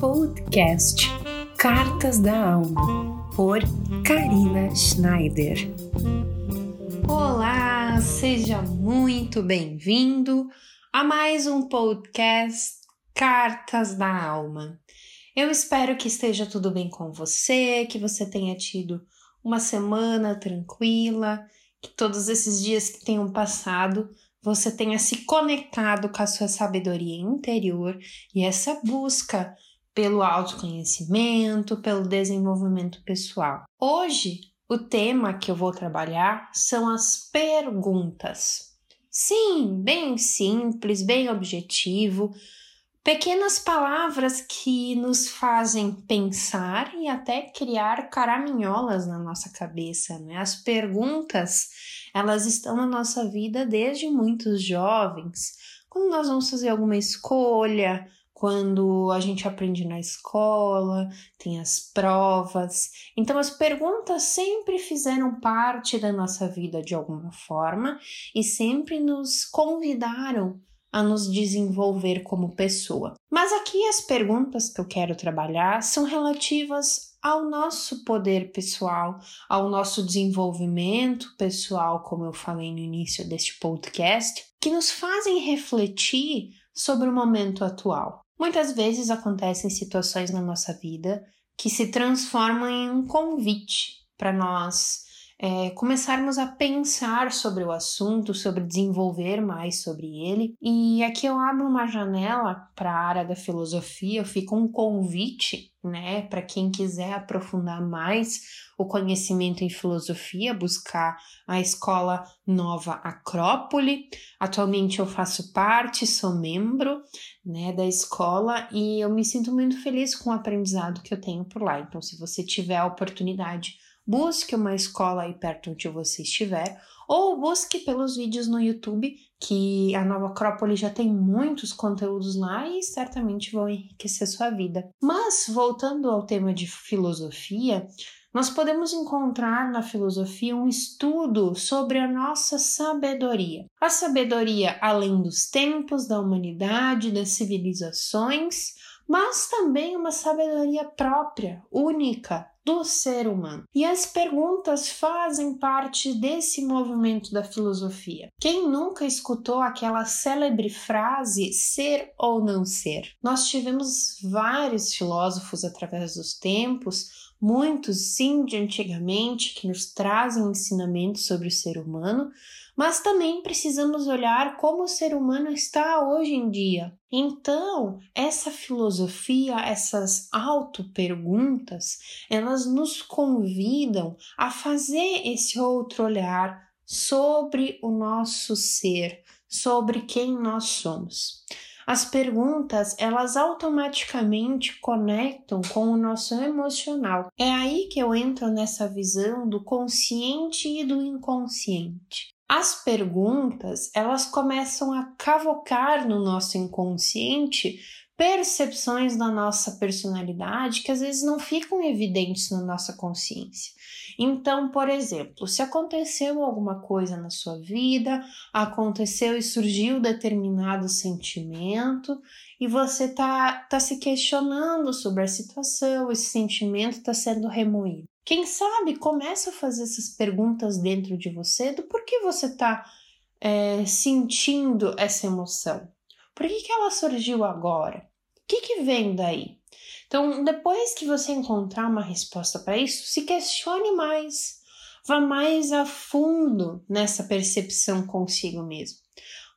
Podcast Cartas da Alma, por Karina Schneider. Olá, seja muito bem-vindo a mais um podcast Cartas da Alma. Eu espero que esteja tudo bem com você, que você tenha tido uma semana tranquila, que todos esses dias que tenham passado você tenha se conectado com a sua sabedoria interior e essa busca pelo autoconhecimento, pelo desenvolvimento pessoal. Hoje, o tema que eu vou trabalhar são as perguntas. Sim, bem simples, bem objetivo, pequenas palavras que nos fazem pensar e até criar caraminholas na nossa cabeça, né? As perguntas, elas estão na nossa vida desde muitos jovens. Quando nós vamos fazer alguma escolha, quando a gente aprende na escola, tem as provas. Então, as perguntas sempre fizeram parte da nossa vida de alguma forma e sempre nos convidaram a nos desenvolver como pessoa. Mas aqui as perguntas que eu quero trabalhar são relativas ao nosso poder pessoal, ao nosso desenvolvimento pessoal, como eu falei no início deste podcast, que nos fazem refletir sobre o momento atual. Muitas vezes acontecem situações na nossa vida que se transformam em um convite para nós é, começarmos a pensar sobre o assunto, sobre desenvolver mais sobre ele. E aqui eu abro uma janela para a área da filosofia, fica um convite, né, para quem quiser aprofundar mais o conhecimento em filosofia, buscar a escola Nova Acrópole. Atualmente eu faço parte, sou membro, né, da escola e eu me sinto muito feliz com o aprendizado que eu tenho por lá. Então, se você tiver a oportunidade, busque uma escola aí perto onde você estiver ou busque pelos vídeos no YouTube, que a Nova Acrópole já tem muitos conteúdos lá e certamente vão enriquecer sua vida. Mas voltando ao tema de filosofia, nós podemos encontrar na filosofia um estudo sobre a nossa sabedoria. A sabedoria além dos tempos, da humanidade, das civilizações, mas também uma sabedoria própria, única do ser humano. E as perguntas fazem parte desse movimento da filosofia. Quem nunca escutou aquela célebre frase ser ou não ser? Nós tivemos vários filósofos através dos tempos muitos sim de antigamente que nos trazem ensinamentos sobre o ser humano, mas também precisamos olhar como o ser humano está hoje em dia. Então, essa filosofia, essas auto-perguntas, elas nos convidam a fazer esse outro olhar sobre o nosso ser, sobre quem nós somos. As perguntas, elas automaticamente conectam com o nosso emocional. É aí que eu entro nessa visão do consciente e do inconsciente. As perguntas, elas começam a cavocar no nosso inconsciente percepções da nossa personalidade que às vezes não ficam evidentes na nossa consciência. Então, por exemplo, se aconteceu alguma coisa na sua vida, aconteceu e surgiu determinado sentimento e você tá, tá se questionando sobre a situação, esse sentimento está sendo remoído. Quem sabe começa a fazer essas perguntas dentro de você do porquê você está é, sentindo essa emoção. Por que, que ela surgiu agora? Que, que vem daí? Então, depois que você encontrar uma resposta para isso, se questione mais, vá mais a fundo nessa percepção consigo mesmo.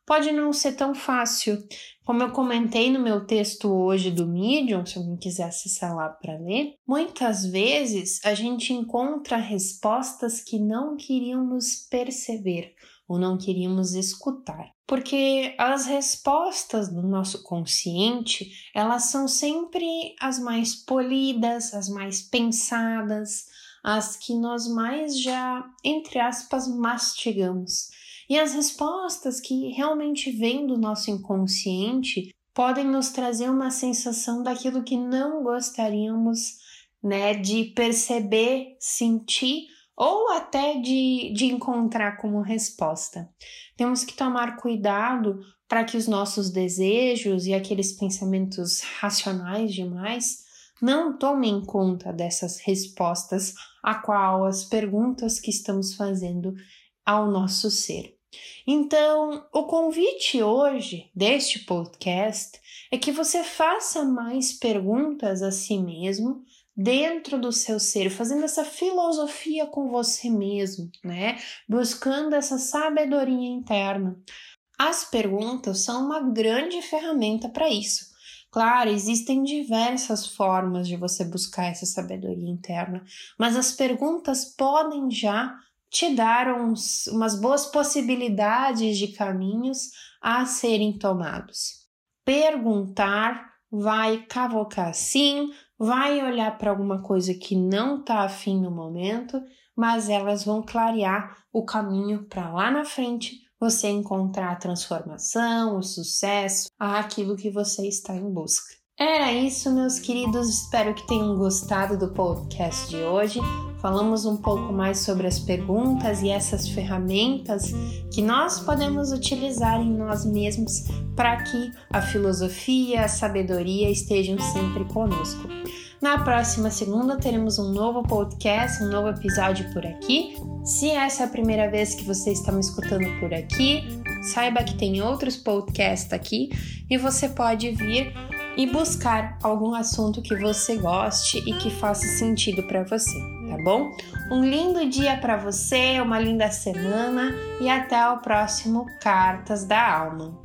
Pode não ser tão fácil, como eu comentei no meu texto hoje do Medium, se alguém quiser acessar lá para ler, muitas vezes a gente encontra respostas que não queríamos perceber ou não queríamos escutar. Porque as respostas do nosso consciente, elas são sempre as mais polidas, as mais pensadas, as que nós mais já, entre aspas, mastigamos. E as respostas que realmente vêm do nosso inconsciente podem nos trazer uma sensação daquilo que não gostaríamos, né, de perceber, sentir ou até de, de encontrar como resposta. Temos que tomar cuidado para que os nossos desejos e aqueles pensamentos racionais demais não tomem conta dessas respostas a qual as perguntas que estamos fazendo ao nosso ser. Então, o convite hoje deste podcast é que você faça mais perguntas a si mesmo dentro do seu ser, fazendo essa filosofia com você mesmo, né? Buscando essa sabedoria interna. As perguntas são uma grande ferramenta para isso. Claro, existem diversas formas de você buscar essa sabedoria interna, mas as perguntas podem já te dar uns, umas boas possibilidades de caminhos a serem tomados. Perguntar vai cavocar sim, vai olhar para alguma coisa que não está afim no momento, mas elas vão clarear o caminho para lá na frente você encontrar a transformação, o sucesso, aquilo que você está em busca. Era isso, meus queridos. Espero que tenham gostado do podcast de hoje. Falamos um pouco mais sobre as perguntas e essas ferramentas que nós podemos utilizar em nós mesmos para que a filosofia, a sabedoria estejam sempre conosco. Na próxima segunda teremos um novo podcast, um novo episódio por aqui. Se essa é a primeira vez que você está me escutando por aqui, saiba que tem outros podcasts aqui e você pode vir e buscar algum assunto que você goste e que faça sentido para você, tá bom? Um lindo dia para você, uma linda semana e até o próximo Cartas da Alma.